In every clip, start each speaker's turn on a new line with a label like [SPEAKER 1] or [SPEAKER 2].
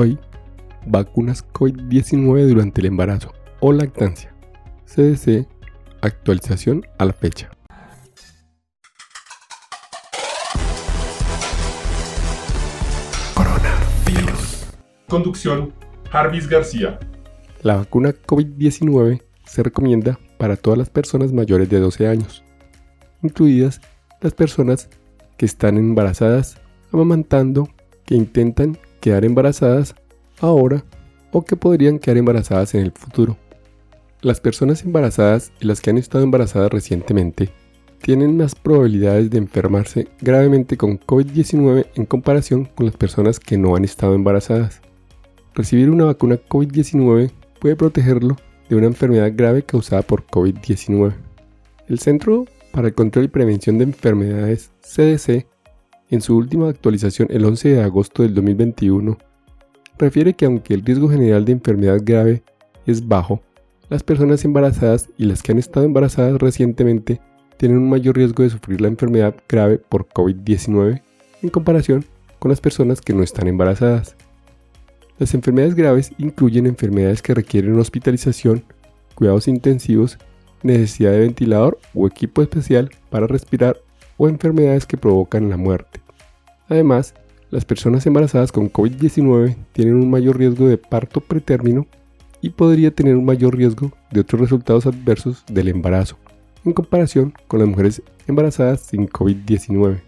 [SPEAKER 1] Hoy, vacunas COVID-19 durante el embarazo o lactancia. CDC, actualización a la fecha.
[SPEAKER 2] Coronavirus. Conducción, Jarvis García.
[SPEAKER 1] La vacuna COVID-19 se recomienda para todas las personas mayores de 12 años, incluidas las personas que están embarazadas, amamantando, que intentan quedar embarazadas ahora o que podrían quedar embarazadas en el futuro. Las personas embarazadas y las que han estado embarazadas recientemente tienen más probabilidades de enfermarse gravemente con COVID-19 en comparación con las personas que no han estado embarazadas. Recibir una vacuna COVID-19 puede protegerlo de una enfermedad grave causada por COVID-19. El Centro para el Control y Prevención de Enfermedades, CDC, en su última actualización el 11 de agosto del 2021, refiere que aunque el riesgo general de enfermedad grave es bajo, las personas embarazadas y las que han estado embarazadas recientemente tienen un mayor riesgo de sufrir la enfermedad grave por COVID-19 en comparación con las personas que no están embarazadas. Las enfermedades graves incluyen enfermedades que requieren hospitalización, cuidados intensivos, necesidad de ventilador o equipo especial para respirar o enfermedades que provocan la muerte. Además, las personas embarazadas con COVID-19 tienen un mayor riesgo de parto pretérmino y podría tener un mayor riesgo de otros resultados adversos del embarazo, en comparación con las mujeres embarazadas sin COVID-19.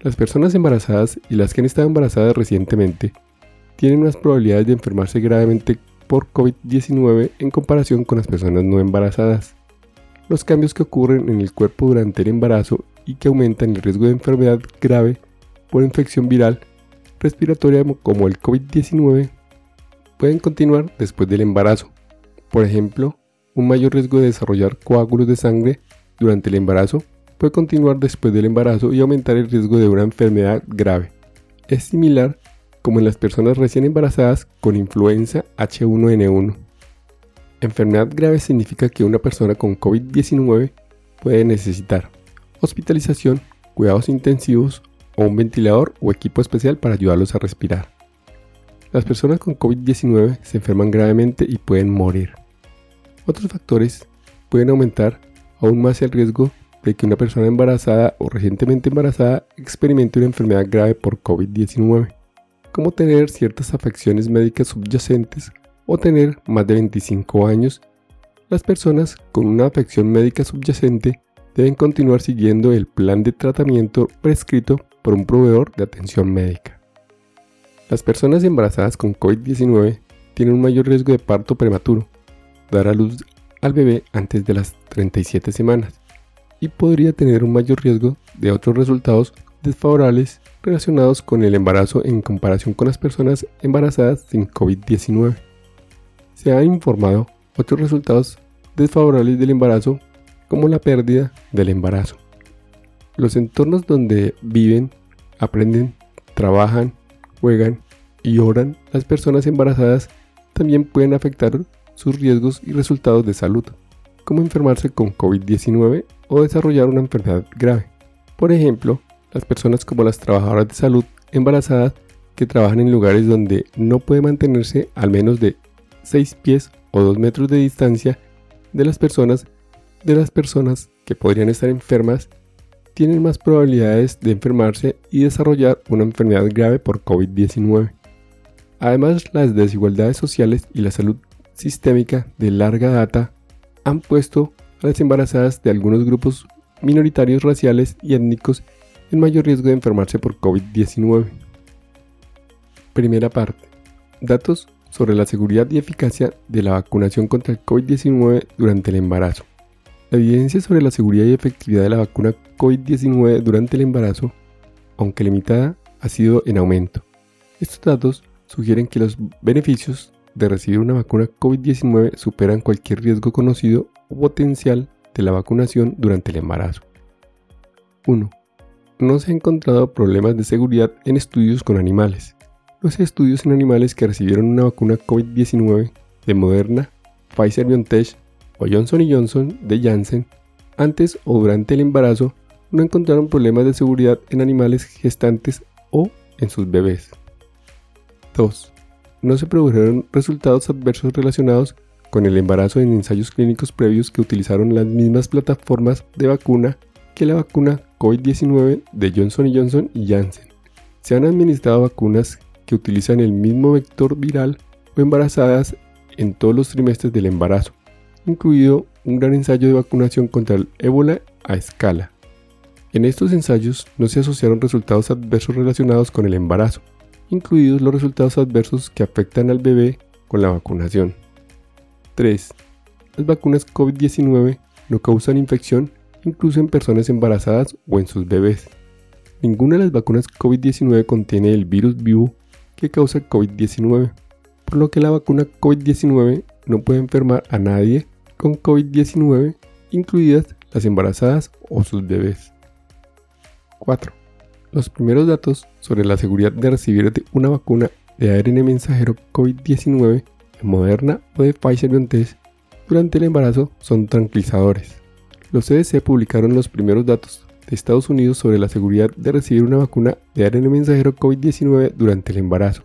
[SPEAKER 1] Las personas embarazadas y las que han estado embarazadas recientemente tienen más probabilidades de enfermarse gravemente por COVID-19 en comparación con las personas no embarazadas. Los cambios que ocurren en el cuerpo durante el embarazo y que aumentan el riesgo de enfermedad grave por infección viral respiratoria como el COVID-19 pueden continuar después del embarazo. Por ejemplo, un mayor riesgo de desarrollar coágulos de sangre durante el embarazo puede continuar después del embarazo y aumentar el riesgo de una enfermedad grave. Es similar como en las personas recién embarazadas con influenza H1N1. Enfermedad grave significa que una persona con COVID-19 puede necesitar hospitalización, cuidados intensivos o un ventilador o equipo especial para ayudarlos a respirar. Las personas con COVID-19 se enferman gravemente y pueden morir. Otros factores pueden aumentar aún más el riesgo de que una persona embarazada o recientemente embarazada experimente una enfermedad grave por COVID-19, como tener ciertas afecciones médicas subyacentes o tener más de 25 años. Las personas con una afección médica subyacente deben continuar siguiendo el plan de tratamiento prescrito por un proveedor de atención médica. Las personas embarazadas con COVID-19 tienen un mayor riesgo de parto prematuro, dar a luz al bebé antes de las 37 semanas, y podría tener un mayor riesgo de otros resultados desfavorables relacionados con el embarazo en comparación con las personas embarazadas sin COVID-19. Se han informado otros resultados desfavorables del embarazo como la pérdida del embarazo. Los entornos donde viven, aprenden, trabajan, juegan y oran las personas embarazadas también pueden afectar sus riesgos y resultados de salud, como enfermarse con COVID-19 o desarrollar una enfermedad grave. Por ejemplo, las personas como las trabajadoras de salud embarazadas que trabajan en lugares donde no puede mantenerse al menos de 6 pies o 2 metros de distancia de las personas de las personas que podrían estar enfermas tienen más probabilidades de enfermarse y desarrollar una enfermedad grave por COVID-19. Además, las desigualdades sociales y la salud sistémica de larga data han puesto a las embarazadas de algunos grupos minoritarios raciales y étnicos en mayor riesgo de enfermarse por COVID-19. Primera parte. Datos sobre la seguridad y eficacia de la vacunación contra el COVID-19 durante el embarazo. La evidencia sobre la seguridad y efectividad de la vacuna COVID-19 durante el embarazo, aunque limitada, ha sido en aumento. Estos datos sugieren que los beneficios de recibir una vacuna COVID-19 superan cualquier riesgo conocido o potencial de la vacunación durante el embarazo. 1. No se han encontrado problemas de seguridad en estudios con animales. Los estudios en animales que recibieron una vacuna COVID-19 de Moderna, Pfizer BioNTech o Johnson Johnson de Janssen antes o durante el embarazo no encontraron problemas de seguridad en animales gestantes o en sus bebés. 2. no se produjeron resultados adversos relacionados con el embarazo en ensayos clínicos previos que utilizaron las mismas plataformas de vacuna que la vacuna COVID-19 de Johnson Johnson y Janssen. Se han administrado vacunas que utilizan el mismo vector viral o embarazadas en todos los trimestres del embarazo, incluido un gran ensayo de vacunación contra el ébola a escala. En estos ensayos no se asociaron resultados adversos relacionados con el embarazo, incluidos los resultados adversos que afectan al bebé con la vacunación. 3. Las vacunas COVID-19 no causan infección incluso en personas embarazadas o en sus bebés. Ninguna de las vacunas COVID-19 contiene el virus vivo que causa COVID-19, por lo que la vacuna COVID-19 no puede enfermar a nadie con COVID-19, incluidas las embarazadas o sus bebés. 4. Los primeros datos sobre la seguridad de recibir una vacuna de ARN mensajero COVID-19 de Moderna o de Pfizer BioNTech durante el embarazo son tranquilizadores. Los CDC publicaron los primeros datos de Estados Unidos sobre la seguridad de recibir una vacuna de ARN mensajero COVID-19 durante el embarazo.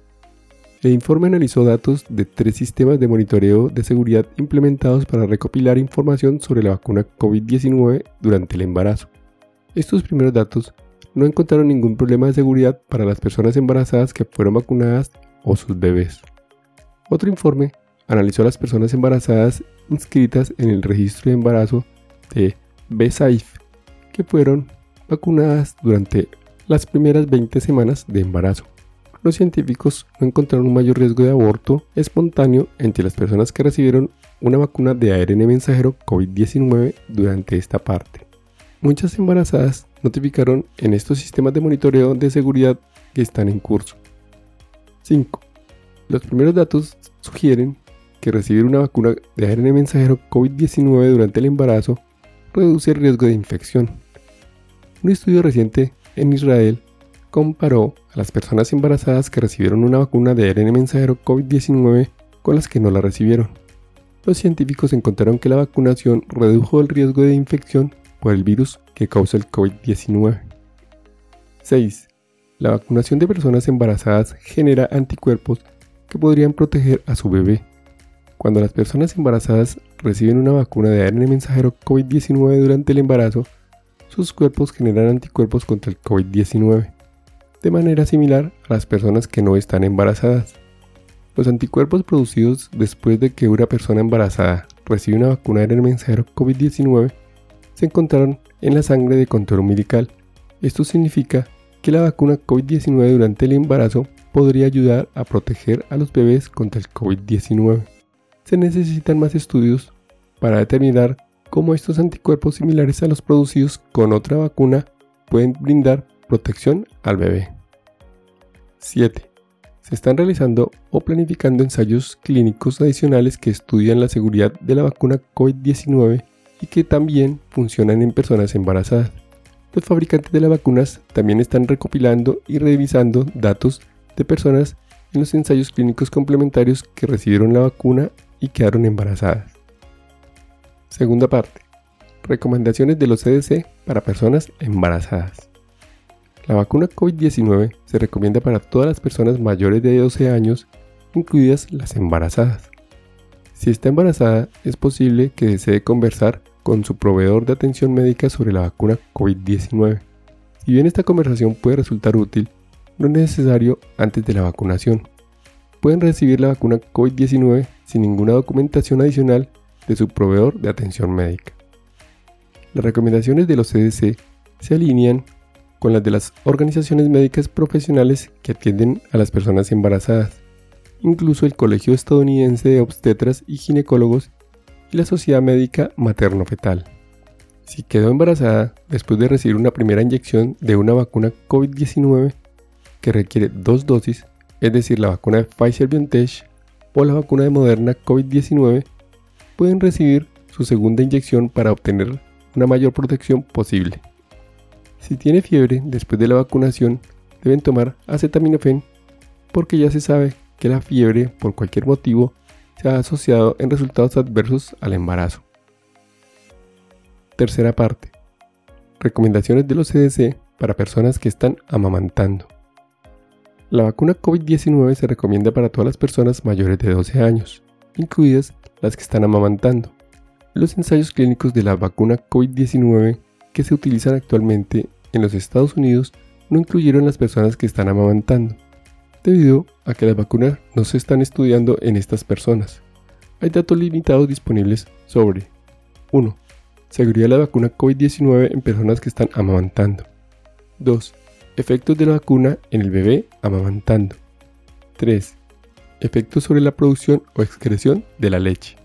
[SPEAKER 1] El informe analizó datos de tres sistemas de monitoreo de seguridad implementados para recopilar información sobre la vacuna COVID-19 durante el embarazo. Estos primeros datos no encontraron ningún problema de seguridad para las personas embarazadas que fueron vacunadas o sus bebés. Otro informe analizó a las personas embarazadas inscritas en el registro de embarazo de BSAIF que fueron vacunadas durante las primeras 20 semanas de embarazo. Los científicos no encontraron un mayor riesgo de aborto espontáneo entre las personas que recibieron una vacuna de ARN mensajero COVID-19 durante esta parte. Muchas embarazadas notificaron en estos sistemas de monitoreo de seguridad que están en curso. 5. Los primeros datos sugieren que recibir una vacuna de ARN mensajero COVID-19 durante el embarazo reduce el riesgo de infección. Un estudio reciente en Israel comparó a las personas embarazadas que recibieron una vacuna de ARN mensajero COVID-19 con las que no la recibieron. Los científicos encontraron que la vacunación redujo el riesgo de infección por el virus que causa el COVID-19. 6. La vacunación de personas embarazadas genera anticuerpos que podrían proteger a su bebé. Cuando las personas embarazadas reciben una vacuna de ARN mensajero COVID-19 durante el embarazo, sus cuerpos generan anticuerpos contra el COVID-19, de manera similar a las personas que no están embarazadas. Los anticuerpos producidos después de que una persona embarazada recibe una vacuna de ARN mensajero COVID-19 se encontraron en la sangre de control umbilical. Esto significa que la vacuna COVID-19 durante el embarazo podría ayudar a proteger a los bebés contra el COVID-19. Se necesitan más estudios para determinar cómo estos anticuerpos similares a los producidos con otra vacuna pueden brindar protección al bebé. 7. Se están realizando o planificando ensayos clínicos adicionales que estudian la seguridad de la vacuna COVID-19 y que también funcionan en personas embarazadas. Los fabricantes de las vacunas también están recopilando y revisando datos de personas en los ensayos clínicos complementarios que recibieron la vacuna y quedaron embarazadas. Segunda parte. Recomendaciones de los CDC para personas embarazadas. La vacuna COVID-19 se recomienda para todas las personas mayores de 12 años, incluidas las embarazadas. Si está embarazada, es posible que desee conversar con su proveedor de atención médica sobre la vacuna COVID-19. Si bien esta conversación puede resultar útil, no es necesario antes de la vacunación. Pueden recibir la vacuna COVID-19 sin ninguna documentación adicional de su proveedor de atención médica. Las recomendaciones de los CDC se alinean con las de las organizaciones médicas profesionales que atienden a las personas embarazadas incluso el Colegio Estadounidense de Obstetras y Ginecólogos y la Sociedad Médica Materno-Fetal. Si quedó embarazada después de recibir una primera inyección de una vacuna COVID-19 que requiere dos dosis, es decir, la vacuna de Pfizer-BioNTech o la vacuna de Moderna COVID-19, pueden recibir su segunda inyección para obtener una mayor protección posible. Si tiene fiebre después de la vacunación, deben tomar acetaminofén porque ya se sabe que la fiebre, por cualquier motivo, se ha asociado en resultados adversos al embarazo. Tercera parte. Recomendaciones de los CDC para personas que están amamantando. La vacuna COVID-19 se recomienda para todas las personas mayores de 12 años, incluidas las que están amamantando. Los ensayos clínicos de la vacuna COVID-19 que se utilizan actualmente en los Estados Unidos no incluyeron las personas que están amamantando, debido a que las vacunas no se están estudiando en estas personas. Hay datos limitados disponibles sobre 1. Seguridad de la vacuna COVID-19 en personas que están amamantando. 2. Efectos de la vacuna en el bebé amamantando. 3. Efectos sobre la producción o excreción de la leche.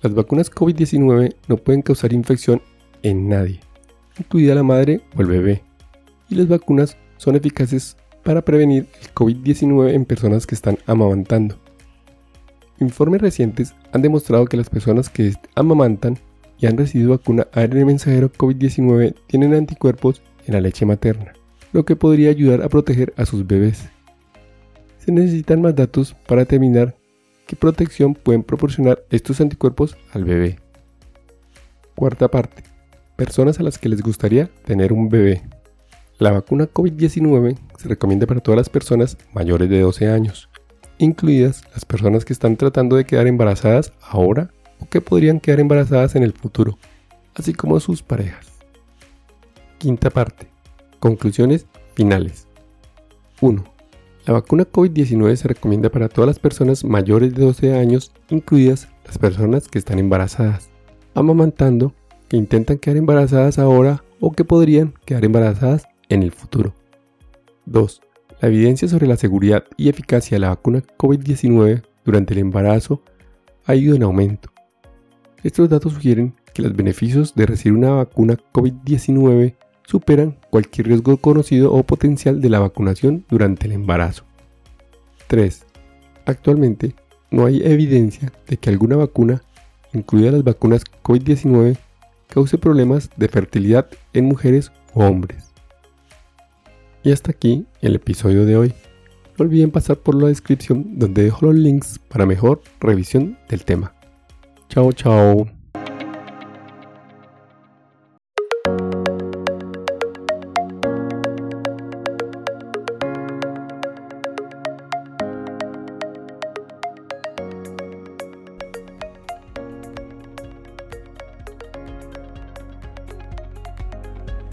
[SPEAKER 1] Las vacunas COVID-19 no pueden causar infección en nadie, incluida la madre o el bebé, y las vacunas son eficaces para prevenir el COVID-19 en personas que están amamantando. Informes recientes han demostrado que las personas que amamantan y han recibido vacuna ARN mensajero COVID-19 tienen anticuerpos en la leche materna lo que podría ayudar a proteger a sus bebés. Se necesitan más datos para determinar qué protección pueden proporcionar estos anticuerpos al bebé. Cuarta parte. Personas a las que les gustaría tener un bebé. La vacuna COVID-19 se recomienda para todas las personas mayores de 12 años, incluidas las personas que están tratando de quedar embarazadas ahora o que podrían quedar embarazadas en el futuro, así como sus parejas. Quinta parte. Conclusiones finales. 1. La vacuna COVID-19 se recomienda para todas las personas mayores de 12 años, incluidas las personas que están embarazadas, amamantando, que intentan quedar embarazadas ahora o que podrían quedar embarazadas en el futuro. 2. La evidencia sobre la seguridad y eficacia de la vacuna COVID-19 durante el embarazo ha ido en aumento. Estos datos sugieren que los beneficios de recibir una vacuna COVID-19 superan cualquier riesgo conocido o potencial de la vacunación durante el embarazo. 3. Actualmente no hay evidencia de que alguna vacuna, incluida las vacunas COVID-19, cause problemas de fertilidad en mujeres o hombres. Y hasta aquí el episodio de hoy. No olviden pasar por la descripción donde dejo los links para mejor revisión del tema. Chao, chao.